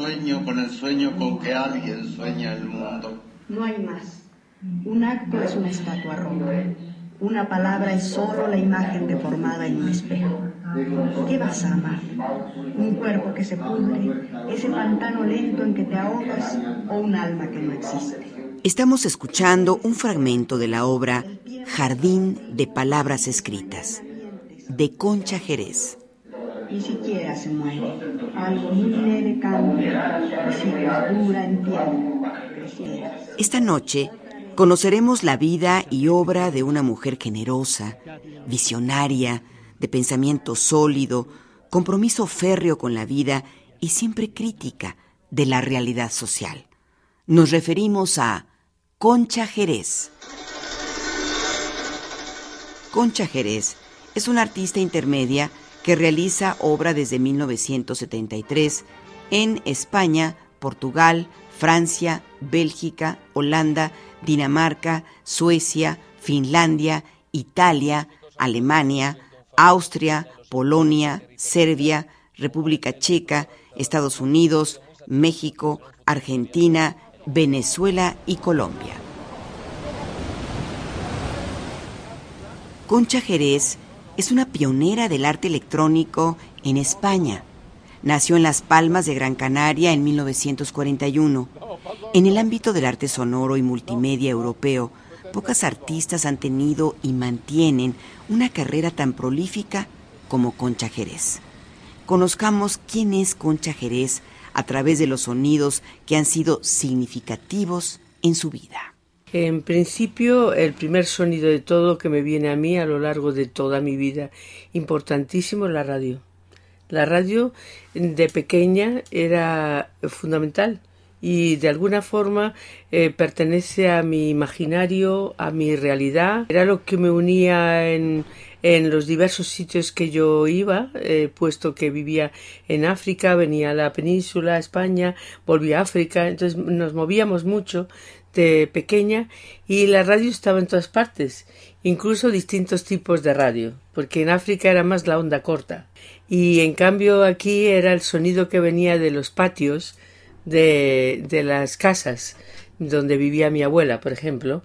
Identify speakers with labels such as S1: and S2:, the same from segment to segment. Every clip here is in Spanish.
S1: Sueño con el sueño con que alguien sueña el mundo.
S2: No hay más. Un acto es una estatua rota. Una palabra es solo la imagen deformada en un espejo. ¿Qué vas a amar? ¿Un cuerpo que se pudre? ¿Ese pantano lento en que te ahogas? ¿O un alma que no existe?
S3: Estamos escuchando un fragmento de la obra Jardín de Palabras Escritas, de Concha Jerez.
S2: Ni siquiera se muere. Algo muy leve cambia dura en. Creciera.
S3: Esta noche conoceremos la vida y obra de una mujer generosa, visionaria, de pensamiento sólido, compromiso férreo con la vida y siempre crítica de la realidad social. Nos referimos a Concha Jerez. Concha Jerez es una artista intermedia que realiza obra desde 1973 en España, Portugal, Francia, Bélgica, Holanda, Dinamarca, Suecia, Finlandia, Italia, Alemania, Austria, Polonia, Serbia, República Checa, Estados Unidos, México, Argentina, Venezuela y Colombia. Concha Jerez es una pionera del arte electrónico en España. Nació en Las Palmas de Gran Canaria en 1941. En el ámbito del arte sonoro y multimedia europeo, pocas artistas han tenido y mantienen una carrera tan prolífica como Concha Jerez. Conozcamos quién es Concha Jerez a través de los sonidos que han sido significativos en su vida.
S4: En principio, el primer sonido de todo que me viene a mí a lo largo de toda mi vida, importantísimo, es la radio. La radio de pequeña era fundamental y de alguna forma eh, pertenece a mi imaginario, a mi realidad. Era lo que me unía en, en los diversos sitios que yo iba, eh, puesto que vivía en África, venía a la península, a España, volví a África, entonces nos movíamos mucho de pequeña y la radio estaba en todas partes, incluso distintos tipos de radio, porque en África era más la onda corta y en cambio aquí era el sonido que venía de los patios de, de las casas donde vivía mi abuela, por ejemplo,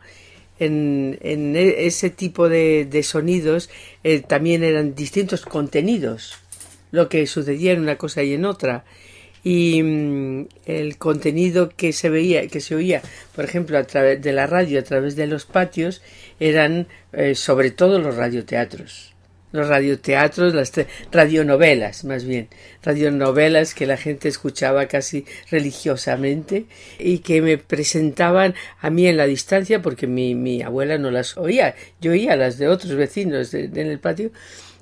S4: en, en ese tipo de, de sonidos eh, también eran distintos contenidos, lo que sucedía en una cosa y en otra. Y mm, el contenido que se veía, que se oía, por ejemplo, a través de la radio, a través de los patios, eran eh, sobre todo los radioteatros. Los radioteatros, las radionovelas, más bien, radionovelas que la gente escuchaba casi religiosamente y que me presentaban a mí en la distancia porque mi, mi abuela no las oía, yo oía las de otros vecinos en el patio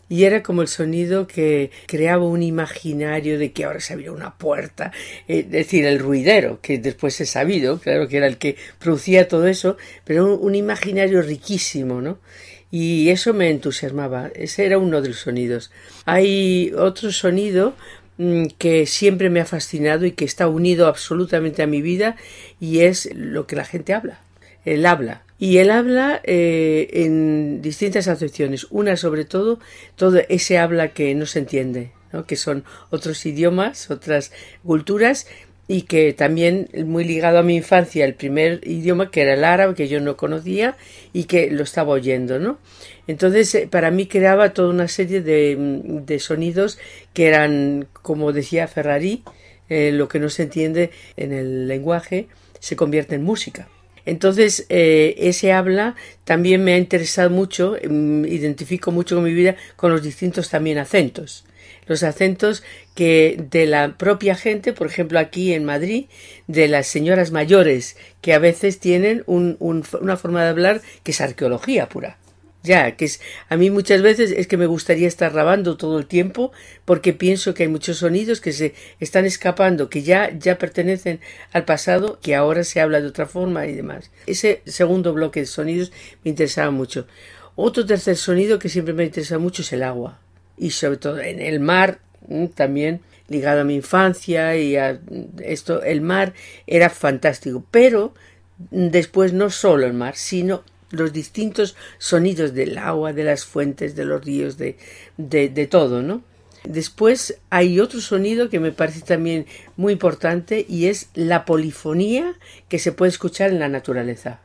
S4: y era como el sonido que creaba un imaginario de que ahora se abría una puerta, es decir, el ruidero, que después he sabido, claro que era el que producía todo eso, pero un, un imaginario riquísimo, ¿no? y eso me entusiasmaba. Ese era uno de los sonidos. Hay otro sonido mm, que siempre me ha fascinado y que está unido absolutamente a mi vida y es lo que la gente habla, el habla. Y el habla eh, en distintas acepciones. Una sobre todo, todo ese habla que no se entiende, ¿no? que son otros idiomas, otras culturas y que también muy ligado a mi infancia el primer idioma que era el árabe que yo no conocía y que lo estaba oyendo no entonces eh, para mí creaba toda una serie de, mm, sonidos que eran como decía Ferrari eh, lo que no se entiende en el lenguaje se convierte en música entonces, eh, ese habla también me ha interesado mucho, mm, identifico mucho con mi vida con los distintos también acentos los acentos que de la propia gente, por ejemplo aquí en Madrid, de las señoras mayores, que a veces tienen un, un, una forma de hablar que es arqueología pura. Ya, que es, a mí muchas veces es que me gustaría estar grabando todo el tiempo porque pienso que hay muchos sonidos que se están escapando, que ya, ya pertenecen al pasado, que ahora se habla de otra forma y demás. Ese segundo bloque de sonidos me interesaba mucho. Otro tercer sonido que siempre me interesa mucho es el agua. Y sobre todo en el mar mm, también ligado a mi infancia y a esto, el mar era fantástico. Pero después no solo el mar, sino los distintos sonidos del agua, de las fuentes, de los ríos, de, de, todo, ¿no? Después hay otro sonido que me parece también muy importante y es la polifonía que se puede escuchar en la naturaleza.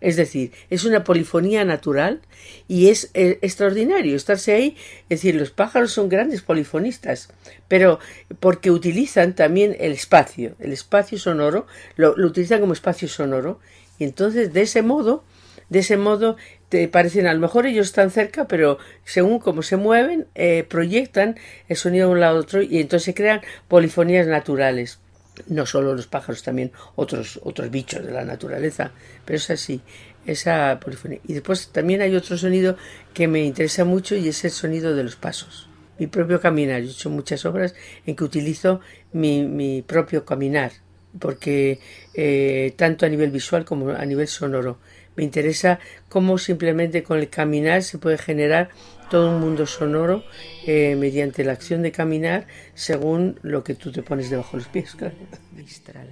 S4: Es decir, es una polifonía natural y es eh, extraordinario estarse ahí. Es decir, los pájaros son grandes polifonistas, pero porque utilizan también el espacio, el espacio sonoro, lo utilizan como espacio sonoro y entonces de ese modo de ese modo te parecen, a lo mejor ellos están cerca, pero según cómo se mueven, eh, proyectan el sonido de un lado a otro y entonces se crean polifonías naturales. No solo los pájaros, también otros, otros bichos de la naturaleza, pero es así, esa polifonía. Y después también hay otro sonido que me interesa mucho y es el sonido de los pasos. Mi propio caminar. Yo he hecho muchas obras en que utilizo mi, mi propio caminar, porque eh, tanto a nivel visual como a nivel sonoro me interesa cómo simplemente con el caminar se puede generar todo un mundo sonoro eh, mediante la acción de caminar según lo que tú te pones debajo de los pies. Claro. Mistral.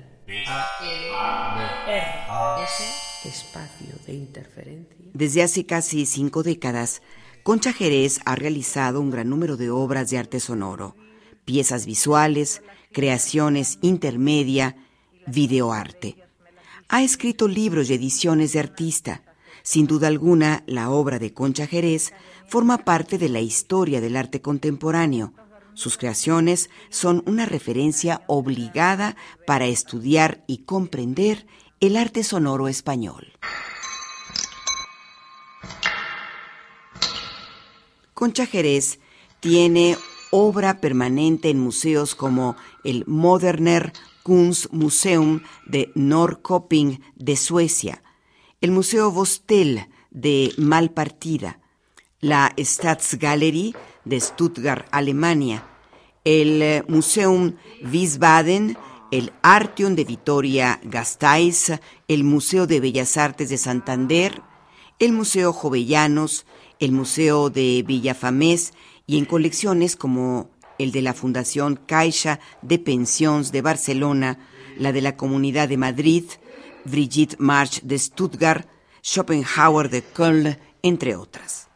S3: Espacio de interferencia. Desde hace casi cinco décadas, Concha Jerez ha realizado un gran número de obras de arte sonoro, piezas visuales, creaciones intermedia, videoarte ha escrito libros y ediciones de artista. Sin duda alguna, la obra de Concha Jerez forma parte de la historia del arte contemporáneo. Sus creaciones son una referencia obligada para estudiar y comprender el arte sonoro español. Concha Jerez tiene obra permanente en museos como el Moderner Kunstmuseum de Norrköping de Suecia, el Museo Vostell de Malpartida, la Staatsgalerie de Stuttgart, Alemania, el eh, Museum Wiesbaden, el Artium de Vitoria Gasteiz, el Museo de Bellas Artes de Santander, el Museo Jovellanos, el Museo de Villafamés y en colecciones como el de la Fundación Caixa de Pensions de Barcelona, la de la Comunidad de Madrid, Brigitte March de Stuttgart, Schopenhauer de Köln, entre otras.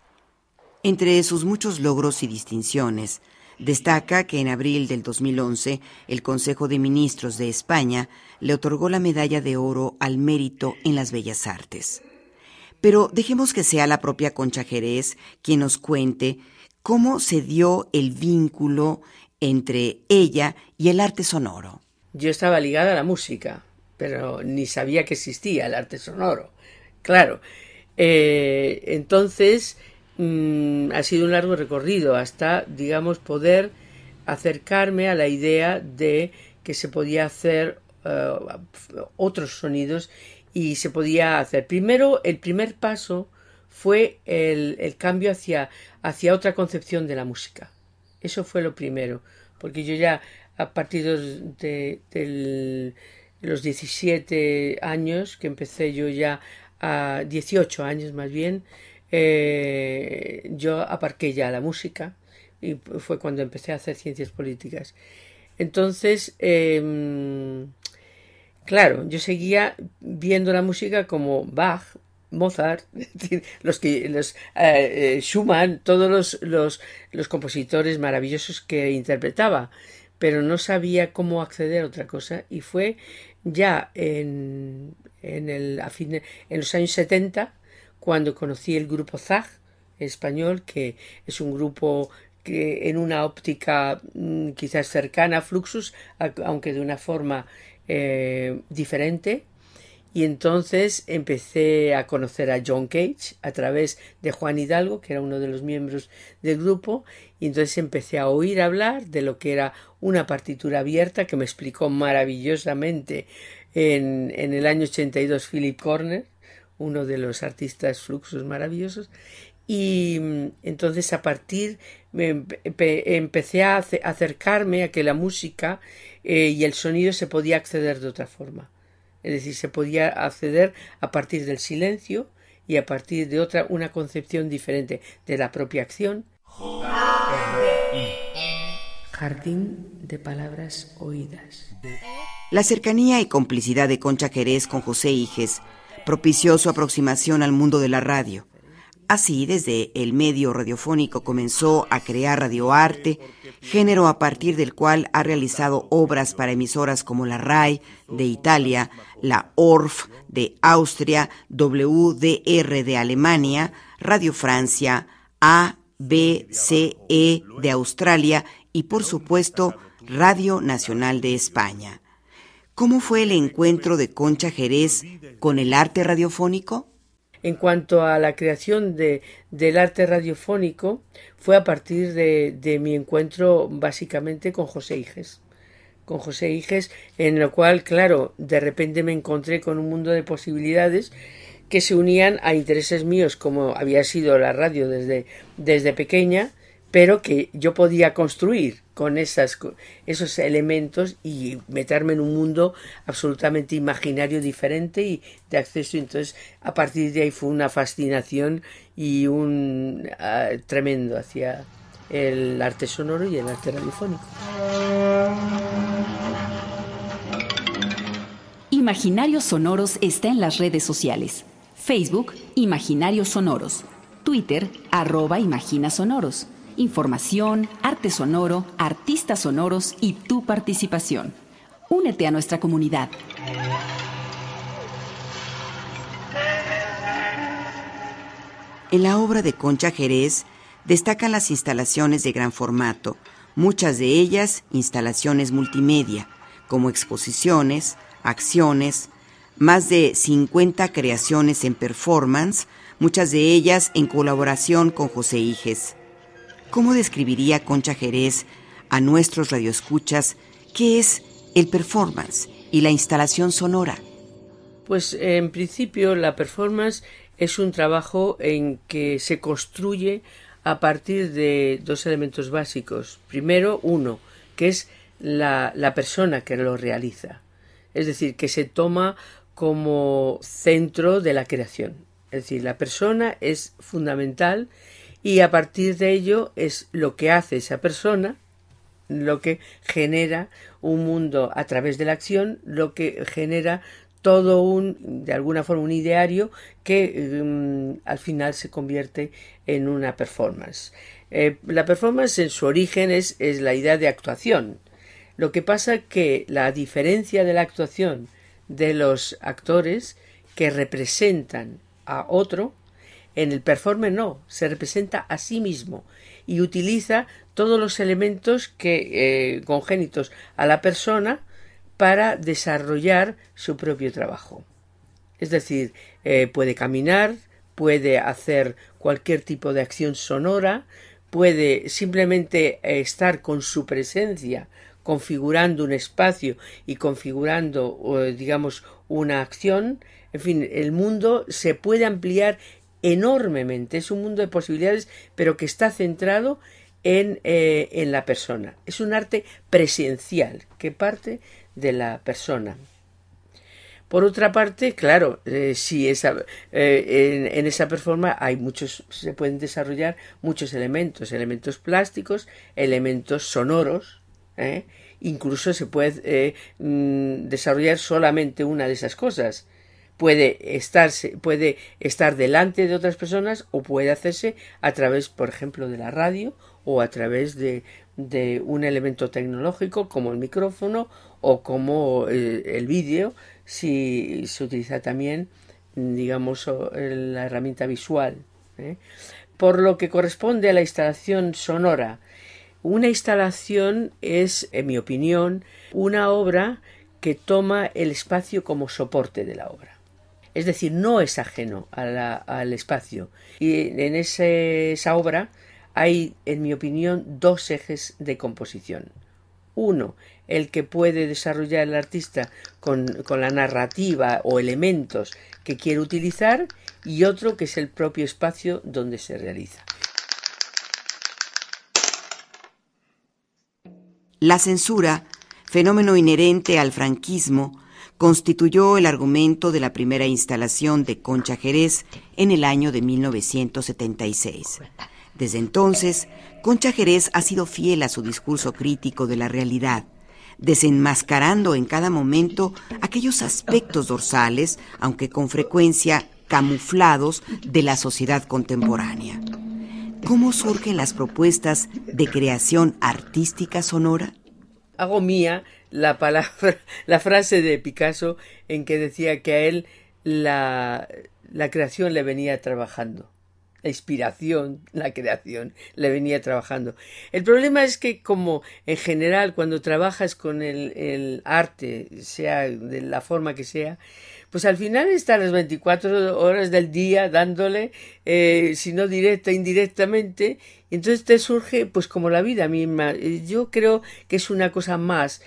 S3: Entre sus muchos logros y distinciones, destaca que en abril del 2011 el Consejo de Ministros de España le otorgó la medalla de oro al mérito en las bellas artes. Pero dejemos que sea la propia Concha Jerez quien nos cuente ¿Cómo se dio el vínculo entre ella y el arte sonoro?
S4: Yo estaba ligada a la música, pero ni sabía que existía el arte sonoro. Claro. Eh, entonces, mm, ha sido un largo recorrido hasta, digamos, poder acercarme a la idea de que se podía hacer eh, otros sonidos y se podía hacer. Primero, el primer paso fue el, cambio hacia, hacia otra concepción de la música. Eso fue lo primero, porque yo ya a partir de, los 17 años, que empecé yo ya a 18 años más bien, eh, yo aparqué ya la música y fue cuando empecé a hacer ciencias políticas. Entonces, em, claro, yo seguía viendo la música como Bach, Mozart, los que los eh, eh, Schumann, todos los, los, los, compositores maravillosos que interpretaba, pero no sabía cómo acceder a otra cosa y fue ya en, en, el, a fin en los años 70 cuando conocí el grupo Zag español, que es un grupo que en una óptica mm, quizás cercana a Fluxus, aunque de una forma eh, diferente, y entonces empecé a conocer a John Cage a través de Juan Hidalgo, que era uno de los miembros del grupo, y entonces empecé a oír hablar de lo que era una partitura abierta que me explicó maravillosamente en, el año 82 Philip Corner, uno de los artistas fluxos maravillosos, y mm, entonces a partir empecé a acercarme a que la música eh, y el sonido se podía acceder de otra forma. Es decir, se podía acceder a partir del silencio y a partir de otra una concepción diferente de la propia acción. Jardín de palabras oídas.
S3: La cercanía y complicidad de Concha Jerez con José Iges propició su aproximación al mundo de la radio. Así, desde el medio radiofónico comenzó a crear radioarte, género a partir del cual ha realizado obras para emisoras como la RAI de Italia, la ORF de Austria, WDR de Alemania, Radio Francia, ABCE de Australia y, por supuesto, Radio Nacional de España. ¿Cómo fue el encuentro de Concha Jerez con el arte radiofónico?
S4: En cuanto a la creación de, del arte radiofónico, fue a partir de, de mi encuentro básicamente con José Iges. Con José Iges, en lo cual, claro, de repente me encontré con un mundo de posibilidades que se unían a intereses míos, como había sido la radio desde, desde pequeña, pero que yo podía construir con esos elementos y meterme en un mundo absolutamente imaginario, diferente y de acceso. Entonces, a partir de ahí fue una fascinación y un ah, tremendo hacia el arte sonoro y el arte radiofónico.
S5: Imaginarios Sonoros está en las redes sociales. Facebook, Imaginarios Sonoros. Twitter, arroba Imagina Sonoros información, arte sonoro, artistas sonoros y tu participación. Únete a nuestra comunidad.
S3: En la obra de Concha Jerez destacan las instalaciones de gran formato, muchas de ellas instalaciones multimedia, como exposiciones, acciones, más de 50 creaciones en performance, muchas de ellas en colaboración con José Iges. ¿Cómo describiría Concha Jerez a nuestros radioescuchas qué es el performance y la instalación sonora?
S4: Pues en principio la performance es un trabajo en que se construye a partir de dos elementos básicos. Primero, uno, que es la, persona que lo realiza. Es decir, que se toma como centro de la creación. Es decir, la persona es fundamental y a partir de ello es lo que hace esa persona lo que genera un mundo a través de la acción, lo que genera todo un, de alguna forma, un ideario que mm, al final se convierte en una performance. Eh, la performance en su origen es, es la idea de actuación. Lo que pasa que la diferencia de la actuación de los actores que representan a otro en el performer no, se representa a sí mismo y utiliza todos los elementos que eh, congénitos a la persona para desarrollar su propio trabajo. Es decir, eh, puede caminar, puede hacer cualquier tipo de acción sonora, puede simplemente eh, estar con su presencia configurando un espacio y configurando, digamos, una acción. En fin, el mundo se puede ampliar enormemente. Es un mundo de posibilidades, pero que está centrado en, eh, en la persona. Es un arte presencial que parte de la persona. Por otra parte, claro, eh, si esa, eh, en, esa performance hay muchos, se pueden desarrollar muchos elementos, elementos plásticos, elementos sonoros, incluso se puede mm, desarrollar solamente una de esas cosas puede puede estar delante de otras personas o puede hacerse a través, por ejemplo, de la radio o a través de, de un elemento tecnológico como el micrófono o como eh, el, vídeo si se utiliza también digamos la herramienta visual ¿eh? por lo que corresponde a la instalación sonora una instalación es en mi opinión una obra que toma el espacio como soporte de la obra es decir, no es ajeno al espacio. Y en esa obra hay, en mi opinión, dos ejes de composición. Uno, el que puede desarrollar el artista con, la narrativa o elementos que quiere utilizar y otro que es el propio espacio donde se realiza.
S3: La censura, fenómeno inherente al franquismo, constituyó el argumento de la primera instalación de Concha Jerez en el año de 1976. Desde entonces, Concha Jerez ha sido fiel a su discurso crítico de la realidad, desenmascarando en cada momento aquellos aspectos dorsales, aunque con frecuencia camuflados, de la sociedad contemporánea. ¿Cómo surgen las propuestas de creación artística sonora?
S4: Hago mía la palabra, la frase de Picasso en que decía que a él la, la creación le venía trabajando. La inspiración, la creación, le venía trabajando. El problema es que, como en general, cuando trabajas con el, el arte, sea de la forma que sea, pues al final está las 24 horas del día dándole, eh, si no directa, indirectamente, y entonces te surge pues como la vida misma. Yo creo que es una cosa más.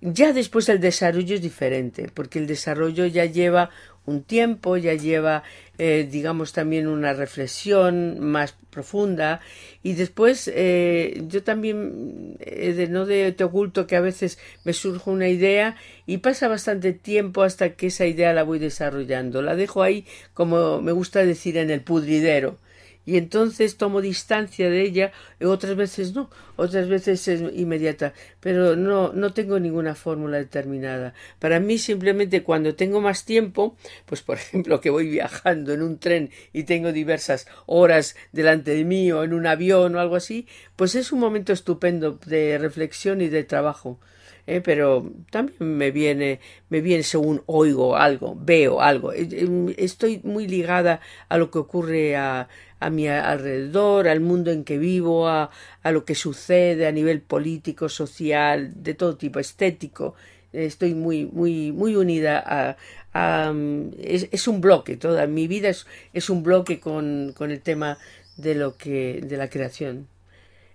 S4: Ya después el desarrollo es diferente, porque el desarrollo ya lleva un tiempo, ya lleva, eh, digamos, también una reflexión más profunda. Y después, eh, yo también, eh, de, no de, te oculto que a veces me surge una idea y pasa bastante tiempo hasta que esa idea la voy desarrollando. La dejo ahí, como me gusta decir, en el pudridero y entonces tomo distancia de ella, otras veces no, otras veces es inmediata, pero no, no tengo ninguna fórmula determinada. Para mí simplemente cuando tengo más tiempo, pues por ejemplo que voy viajando en un tren y tengo diversas horas delante de mí o en un avión o algo así, pues es un momento estupendo de reflexión y de trabajo. ¿eh? pero también me viene, me viene según oigo algo, veo algo. Estoy muy ligada a lo que ocurre a, a mi alrededor, al mundo en que vivo, a, a lo que sucede a nivel político, social, de todo tipo, estético. Estoy muy, muy, muy unida a, a es, es, un bloque, toda mi vida es, es un bloque con, con el tema de lo que, de la creación.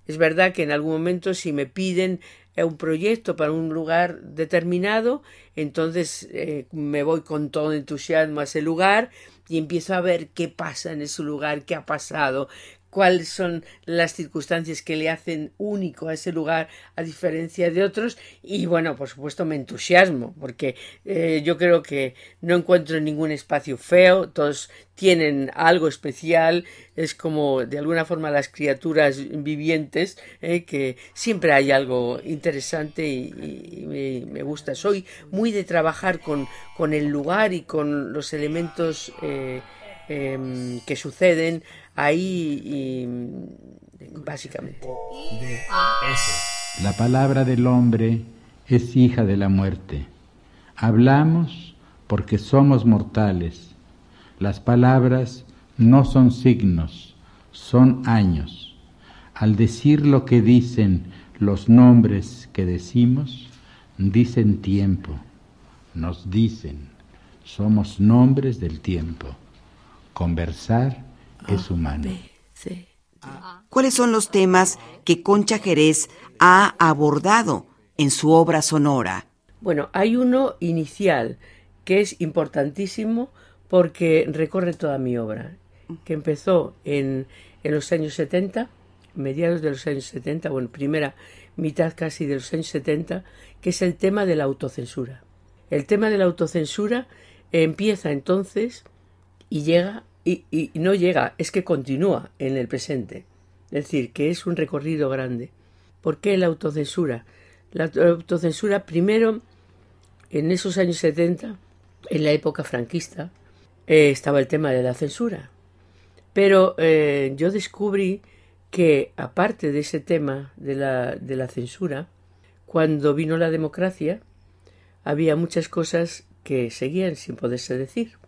S4: Es verdad que en algún momento si me piden un proyecto para un lugar determinado, entonces eh, me voy con todo entusiasmo a ese lugar y empiezo a ver qué pasa en ese lugar, qué ha pasado, cuáles son las circunstancias que le hacen único a ese lugar a diferencia de otros. Y bueno por supuesto me entusiasmo porque eh, yo creo que no encuentro ningún espacio feo. Todos tienen algo especial. Es como de alguna forma las criaturas vivientes eh, que siempre hay algo interesante y, me, gusta. Soy muy de trabajar con, con el lugar y con los elementos eh, eh, que suceden ahí y básicamente.
S6: La palabra del hombre es hija de la muerte. Hablamos porque somos mortales. Las palabras no son signos, son años. Al decir lo que dicen los nombres que decimos, dicen tiempo, nos dicen, somos nombres del tiempo. Conversar es humano.
S3: ¿Cuáles son los temas que Concha Jerez ha abordado en su obra sonora?
S4: Bueno, hay uno inicial que es importantísimo porque recorre toda mi obra, que empezó en, en los años 70, mediados de los años 70, bueno, primera mitad casi de los años 70, que es el tema de la autocensura. El tema de la autocensura empieza entonces y llega y, no llega, es que continúa en el presente. Es decir, que es un recorrido grande. ¿Por qué la autocensura? La autocensura, primero, en esos años 70, en la época franquista, eh, estaba el tema de la censura. Pero eh, yo descubrí que, aparte de ese tema de la, de la censura, cuando vino la democracia, había muchas cosas que seguían sin poderse decir.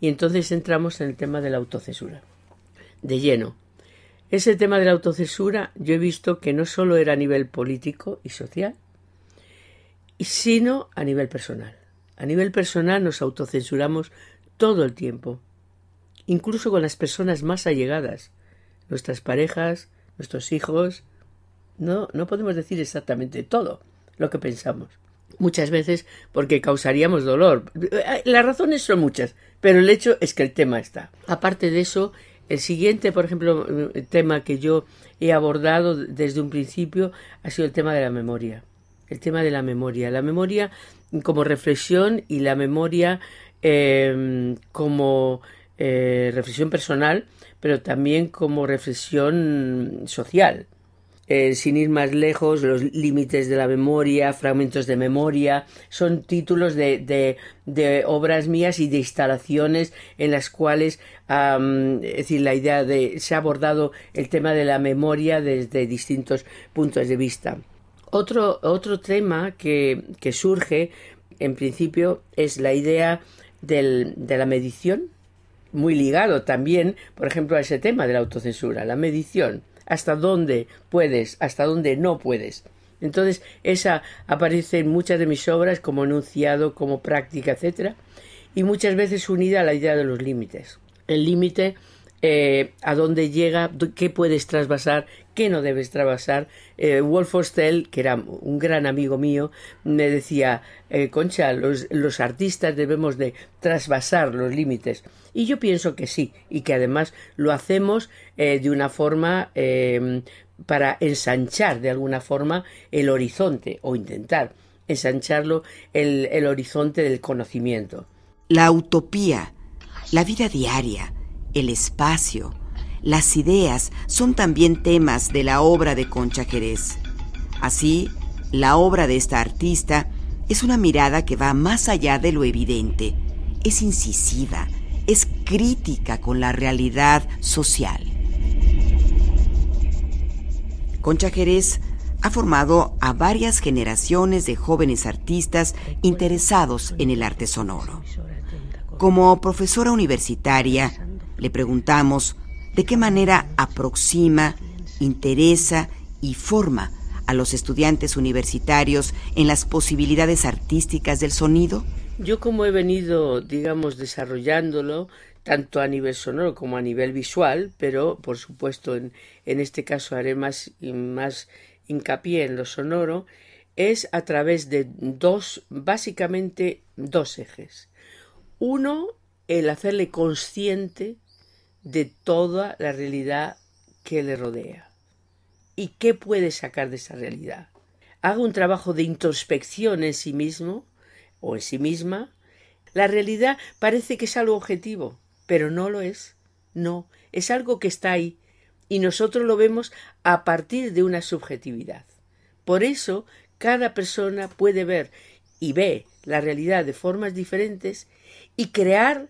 S4: Y entonces entramos en el tema de la autocensura. De lleno. Ese tema de la autocensura yo he visto que no solo era a nivel político y social, sino a nivel personal. A nivel personal nos autocensuramos todo el tiempo, incluso con las personas más allegadas, nuestras parejas, nuestros hijos. No, no podemos decir exactamente todo lo que pensamos. Muchas veces porque causaríamos dolor. Las razones son muchas, pero el hecho es que el tema está. Aparte de eso, el siguiente, por ejemplo, tema que yo he abordado desde un principio ha sido el tema de la memoria. El tema de la memoria. La memoria como reflexión y la memoria em, como eh, reflexión personal, pero también como reflexión social. Eh, sin ir más lejos, los límites de la memoria, fragmentos de memoria, son títulos de, de, obras mías y de instalaciones en las cuales, es decir, la idea de se ha abordado el tema de la memoria desde distintos puntos de vista. Otro, otro tema que, que surge, en principio, es la idea del, de la medición, muy ligado también, por ejemplo, a ese tema de la autocensura, la medición hasta dónde puedes, hasta dónde no puedes. Entonces, esa aparece en muchas de mis obras como enunciado, como práctica, etc. Y muchas veces unida a la idea de los límites. El límite eh, a dónde llega, qué puedes trasvasar, qué no debes trasvasar. Eh, Wolf Ostell, que era un gran amigo mío, me decía, eh, Concha, los, los, artistas debemos de trasvasar los límites. Y yo pienso que sí, y que además lo hacemos de una forma em, para ensanchar de alguna forma el horizonte, o intentar ensancharlo el, el horizonte del conocimiento.
S3: La utopía, la vida diaria, el espacio, las ideas son también temas de la obra de Concha Jerez. Así, la obra de esta artista es una mirada que va más allá de lo evidente, es incisiva, es crítica con la realidad social. Concha Jerez ha formado a varias generaciones de jóvenes artistas interesados en el arte sonoro. Como profesora universitaria, le preguntamos de qué manera aproxima, interesa y forma a los estudiantes universitarios en las posibilidades artísticas del sonido.
S4: Yo como he venido, digamos, desarrollándolo, tanto a nivel sonoro como a nivel visual, pero por supuesto en, en este caso haré más, más hincapié en lo sonoro, es a través de dos, básicamente dos ejes. Uno, el hacerle consciente de toda la realidad que le rodea. ¿Y qué puede sacar de esa realidad? Haga un trabajo de introspección en sí mismo o en sí misma. La realidad parece que es algo objetivo, pero no lo es. No, es algo que está ahí y nosotros lo vemos a partir de una subjetividad. Por eso, cada persona puede ver y ve la realidad de formas diferentes y crear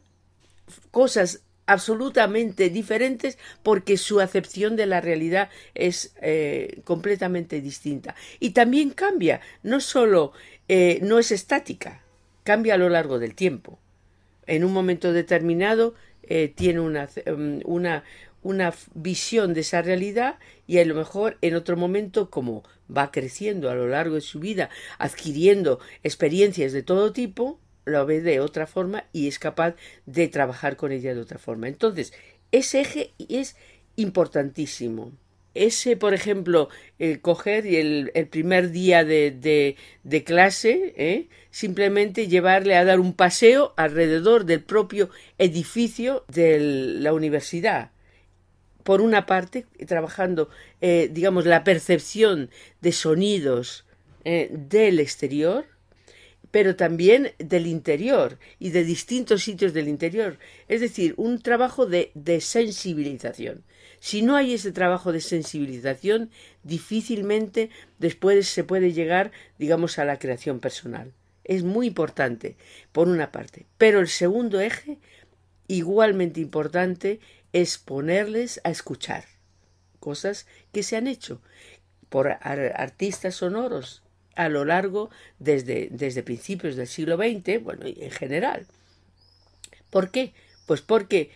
S4: cosas absolutamente diferentes porque su acepción de la realidad es eh, completamente distinta. Y también cambia, no solo eh, no es estática, cambia a lo largo del tiempo. En un momento determinado eh, tiene una, em, una, una visión de esa realidad y a lo mejor en otro momento como va creciendo a lo largo de su vida, adquiriendo experiencias de todo tipo, lo ve de otra forma y es capaz de trabajar con ella de otra forma. Entonces, ese eje es importantísimo. Ese, por ejemplo, el coger y el, primer día de, de, clase, ¿eh? simplemente llevarle a dar un paseo alrededor del propio edificio de la universidad. Por una parte, trabajando, eh, digamos, la percepción de sonidos eh, del exterior, pero también del interior y de distintos sitios del interior. Es decir, un trabajo de, de sensibilización. Si no hay ese trabajo de sensibilización, difícilmente después se puede llegar, digamos, a la creación personal. Es muy importante, por una parte. Pero el segundo eje, igualmente importante, es ponerles a escuchar cosas que se han hecho por artistas sonoros a lo largo desde, desde principios del siglo XX, bueno, y en general. ¿Por qué? Pues porque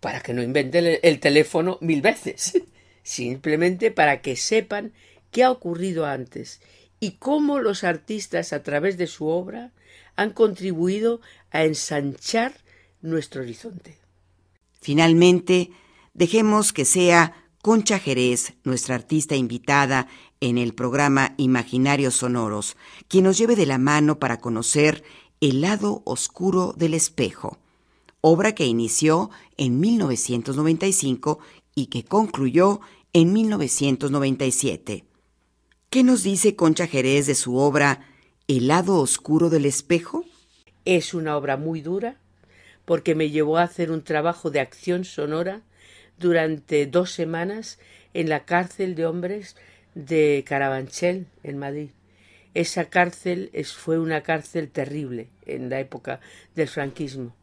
S4: para que no inventen el, teléfono mil veces, simplemente para que sepan qué ha ocurrido antes y cómo los artistas a través de su obra han contribuido a ensanchar nuestro horizonte.
S3: Finalmente, dejemos que sea Concha Jerez, nuestra artista invitada en el programa Imaginarios Sonoros, quien nos lleve de la mano para conocer El lado oscuro del espejo, obra que inició en 1995 y que concluyó en 1997. ¿Qué nos dice Concha Jerez de su obra El lado oscuro del espejo?
S4: Es una obra muy dura porque me llevó a hacer un trabajo de acción sonora durante dos semanas en la cárcel de hombres de Carabanchel, en Madrid. Esa cárcel fue una cárcel terrible en la época del franquismo.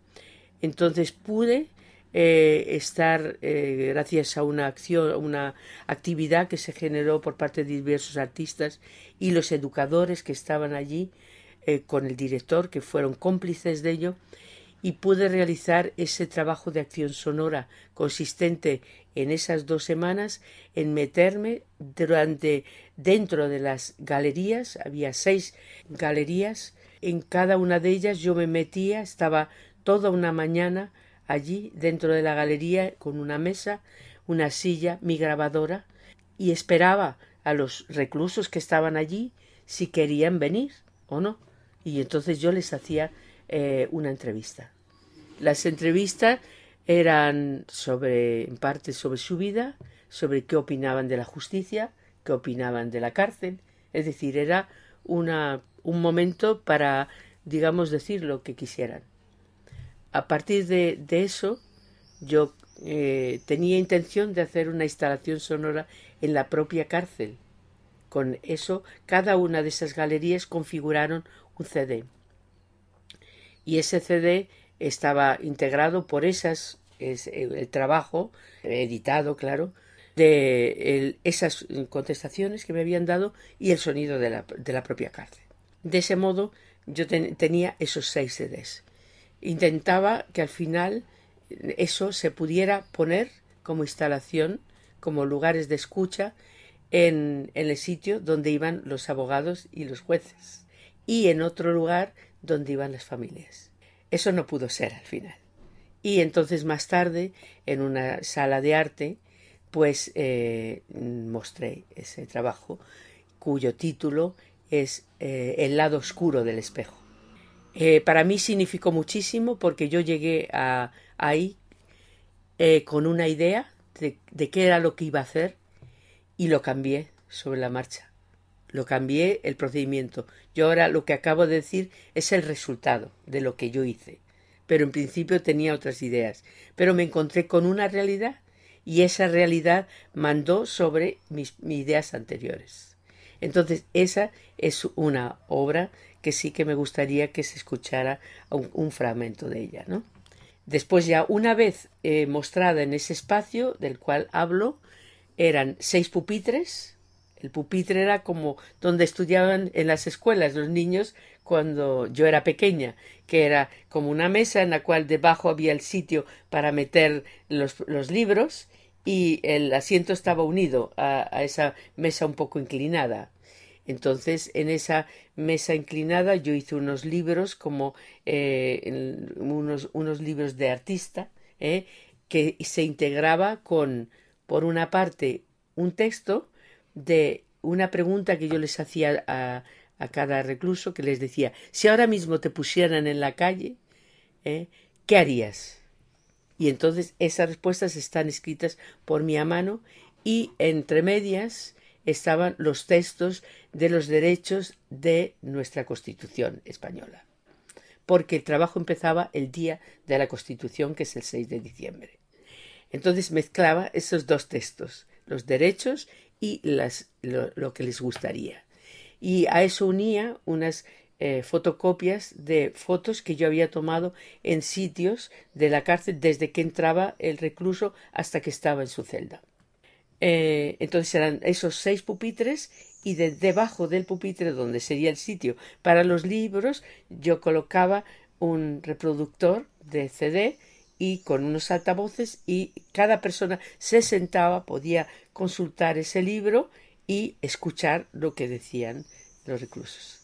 S4: Entonces pude eh, estar, eh, gracias a una acción, una actividad que se generó por parte de diversos artistas y los educadores que estaban allí, eh, con el director, que fueron cómplices de ello, y pude realizar ese trabajo de acción sonora consistente en esas dos semanas en meterme durante dentro de las galerías había seis galerías en cada una de ellas yo me metía estaba toda una mañana allí dentro de la galería con una mesa una silla mi grabadora y esperaba a los reclusos que estaban allí si querían venir o no y entonces yo les hacía eh, una entrevista. Las entrevistas eran sobre, en parte sobre su vida, sobre qué opinaban de la justicia, qué opinaban de la cárcel, es decir, era una, un momento para, digamos, decir lo que quisieran. A partir de, de eso, yo eh, tenía intención de hacer una instalación sonora en la propia cárcel. Con eso, cada una de esas galerías configuraron un CD y ese CD estaba integrado por esas el trabajo editado claro de esas contestaciones que me habían dado y el sonido de la, de la propia cárcel de ese modo yo tenía esos seis CDs intentaba que al final eso se pudiera poner como instalación como lugares de escucha en el sitio donde iban los abogados y los jueces y en otro lugar donde iban las familias. Eso no pudo ser al final. Y entonces más tarde, en una sala de arte, pues eh, mostré ese trabajo cuyo título es eh, El lado oscuro del espejo. Eh, para mí significó muchísimo porque yo llegué a, ahí con una idea de, de qué era lo que iba a hacer y lo cambié sobre la marcha lo cambié el procedimiento. Yo ahora lo que acabo de decir es el resultado de lo que yo hice. Pero en principio tenía otras ideas. Pero me encontré con una realidad y esa realidad mandó sobre mis, ideas anteriores. Entonces, esa es una obra que sí que me gustaría que se escuchara un, fragmento de ella, ¿no? Después ya una vez eh, mostrada en ese espacio del cual hablo, eran seis pupitres, el pupitre era como donde estudiaban en las escuelas los niños cuando yo era pequeña, que era como una mesa en la cual debajo había el sitio para meter los, libros y el asiento estaba unido a, esa mesa un poco inclinada. Entonces, en esa mesa inclinada yo hice unos libros como eh, unos, unos, libros de artista eh, que se integraba con, por una parte, un texto de una pregunta que yo les hacía a, cada recluso, que les decía, si ahora mismo te pusieran en la calle, ¿eh? ¿qué harías? Y entonces esas respuestas están escritas por mi a mano y entre medias estaban los textos de los derechos de nuestra Constitución española. Porque el trabajo empezaba el día de la Constitución, que es el 6 de diciembre. Entonces mezclaba esos dos textos, los derechos y las, lo, que les gustaría. Y a eso unía unas eh, fotocopias de fotos que yo había tomado en sitios de la cárcel desde que entraba el recluso hasta que estaba en su celda. Eh, entonces eran esos seis pupitres y de, debajo del pupitre donde sería el sitio para los libros yo colocaba un reproductor de CD y con unos altavoces y cada persona se sentaba, podía consultar ese libro y escuchar lo que decían los reclusos.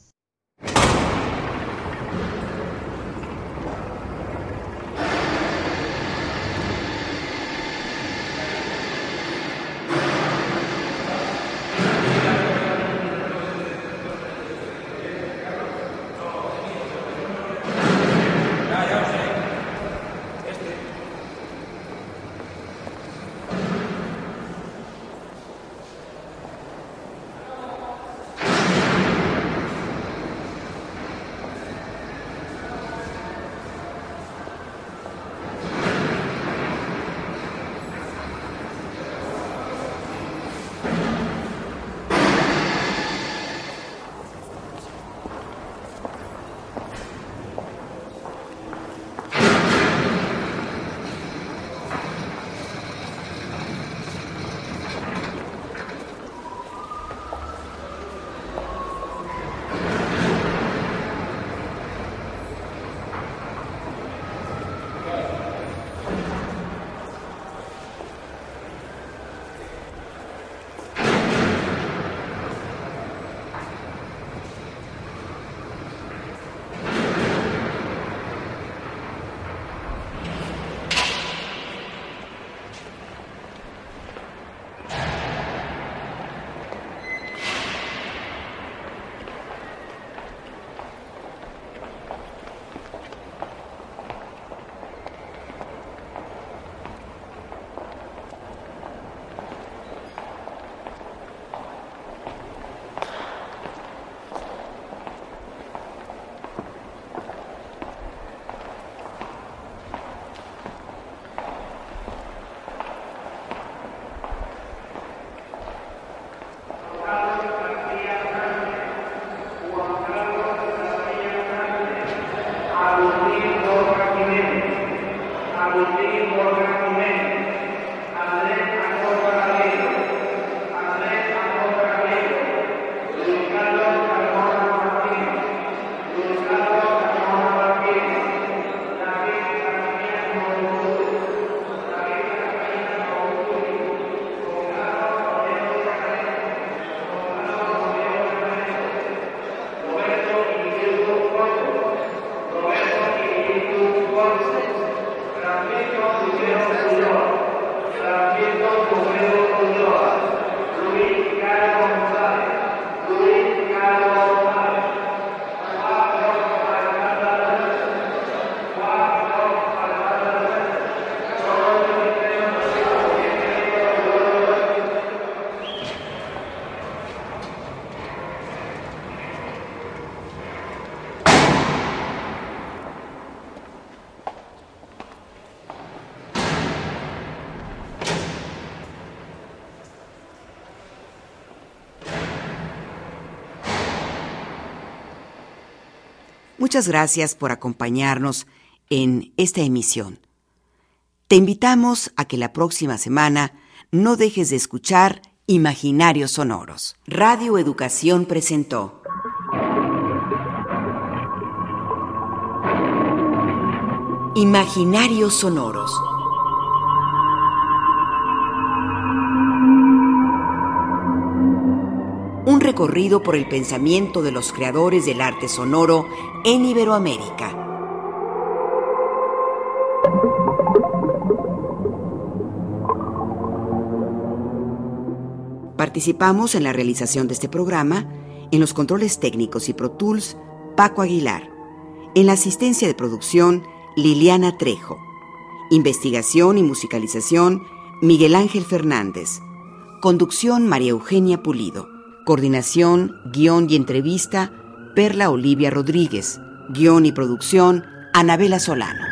S3: Muchas gracias por acompañarnos en esta emisión. Te invitamos a que la próxima semana no dejes de escuchar Imaginarios Sonoros. Radio Educación presentó. Imaginarios Sonoros. Recorrido por el pensamiento de los creadores del arte sonoro en Iberoamérica. Participamos en la realización de este programa en los controles técnicos y Pro Tools Paco Aguilar, en la asistencia de producción Liliana Trejo, investigación y musicalización Miguel Ángel Fernández, conducción María Eugenia Pulido, coordinación, guion y entrevista Perla Olivia Rodríguez, guion y producción Anabela Solano.